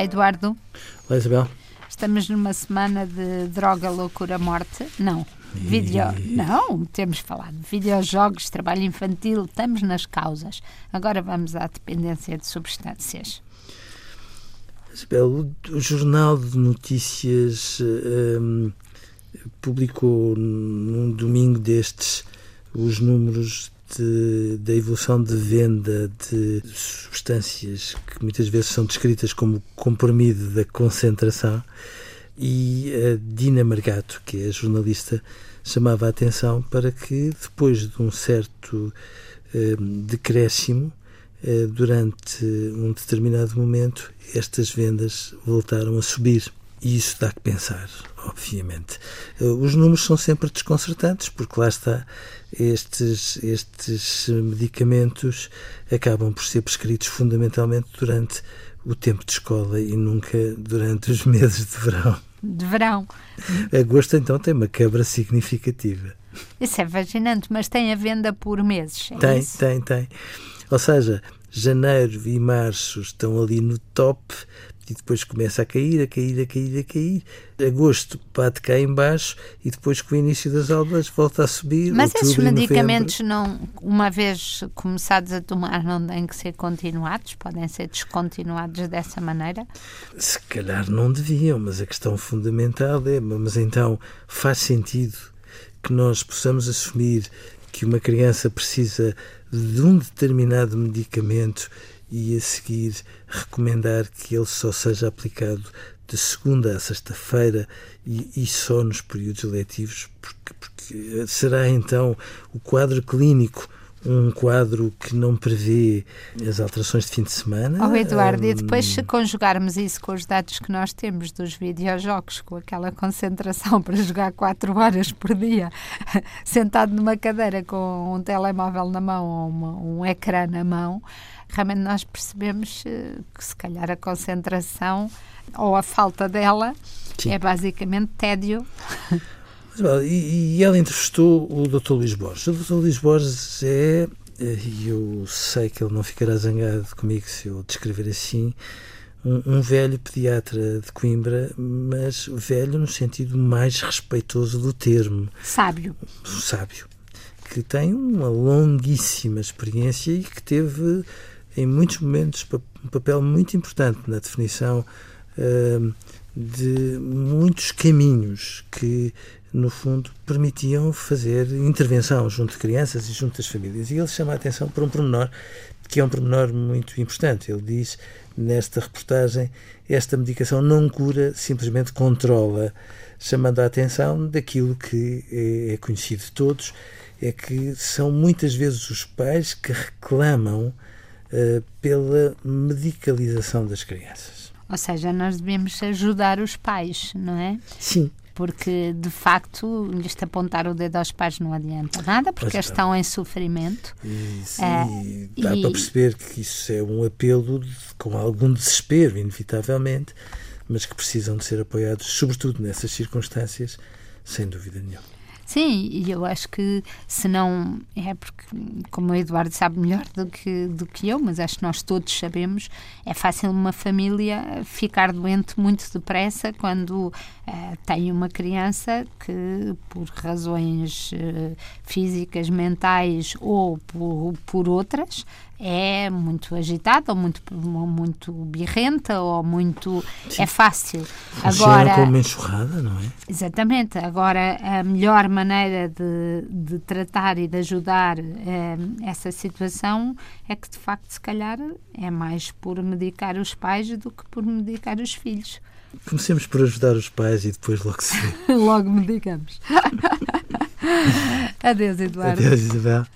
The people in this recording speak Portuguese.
Olá, Eduardo. Olá, Isabel. Estamos numa semana de droga, loucura, morte. Não. Vídeo. Não, temos falado de videojogos, trabalho infantil, estamos nas causas. Agora vamos à dependência de substâncias. Isabel, o, o Jornal de Notícias um, publicou num domingo destes os números de, da evolução de venda de substâncias que muitas vezes são descritas como comprimido da concentração e a Dina Margato, que é jornalista, chamava a atenção para que depois de um certo eh, decréscimo eh, durante um determinado momento estas vendas voltaram a subir. E isso dá que pensar, obviamente. Eh, os números são sempre desconcertantes, porque lá está, estes, estes medicamentos acabam por ser prescritos fundamentalmente durante o tempo de escola e nunca durante os meses de verão. De verão. Agosto, então, tem uma quebra significativa. Isso é fascinante, mas tem a venda por meses. É tem, isso? tem, tem. Ou seja, janeiro e março estão ali no top e depois começa a cair, a cair, a cair, a cair. Agosto bate cá embaixo e depois com o início das aulas volta a subir. Mas esses medicamentos não, uma vez começados a tomar, não têm que ser continuados? Podem ser descontinuados dessa maneira? Se calhar não deviam, mas a questão fundamental é: mas então faz sentido que nós possamos assumir que uma criança precisa de um determinado medicamento e a seguir recomendar que ele só seja aplicado de segunda a sexta-feira e, e, só nos períodos letivos, porque, porque será então o quadro clínico um quadro que não prevê as alterações de fim de semana. Oh, Eduardo, um... e depois se conjugarmos isso com os dados que nós temos dos videojogos, com aquela concentração para jogar 4 horas por dia, sentado numa cadeira com um telemóvel na mão ou uma, um ecrã na mão, realmente nós percebemos eh, que se calhar a concentração ou a falta dela Sim. é basicamente tédio. E, e ela entrevistou o Dr. Luís Borges. O Dr. Luís Borges é, e eu sei que ele não ficará zangado comigo se eu descrever assim, um, um, velho pediatra de Coimbra, mas velho no sentido mais respeitoso do termo. Sábio. Sábio. Que tem uma longuíssima experiência e que teve, em muitos momentos, um papel muito importante na definição uh, de muitos caminhos que no fundo, permitiam fazer intervenção junto de crianças e junto das famílias. E ele chama a atenção para um pormenor que é um pormenor muito importante. Ele diz nesta reportagem: esta medicação não cura, simplesmente controla, chamando a atenção daquilo que é, é conhecido de todos, é que são muitas vezes os pais que reclamam uh, pela medicalização das crianças. Ou seja, nós devemos ajudar os pais, não é? Sim porque de facto lhes apontar o dedo aos pais não adianta nada, porque eles estão em sofrimento. Isso, é, e dá e... para perceber que isso é um apelo de, com algum desespero, inevitavelmente, mas que precisam de ser apoiados, sobretudo nessas circunstâncias, sem dúvida nenhuma. Sim, e eu acho que se não é porque, como o Eduardo sabe melhor do que, do que eu, mas acho que nós todos sabemos, é fácil uma família ficar doente muito depressa quando uh, tem uma criança que, por razões uh, físicas, mentais ou por, por outras, é muito agitada ou muito, muito birrenta ou muito. Sim. É fácil. Funciona Agora, como uma enxurrada, não é? Exatamente. Agora, a melhor maneira de, de tratar e de ajudar eh, essa situação é que, de facto, se calhar é mais por medicar os pais do que por medicar os filhos. Comecemos por ajudar os pais e depois logo se logo medicamos. Adeus, Eduardo. Adeus, Isabel.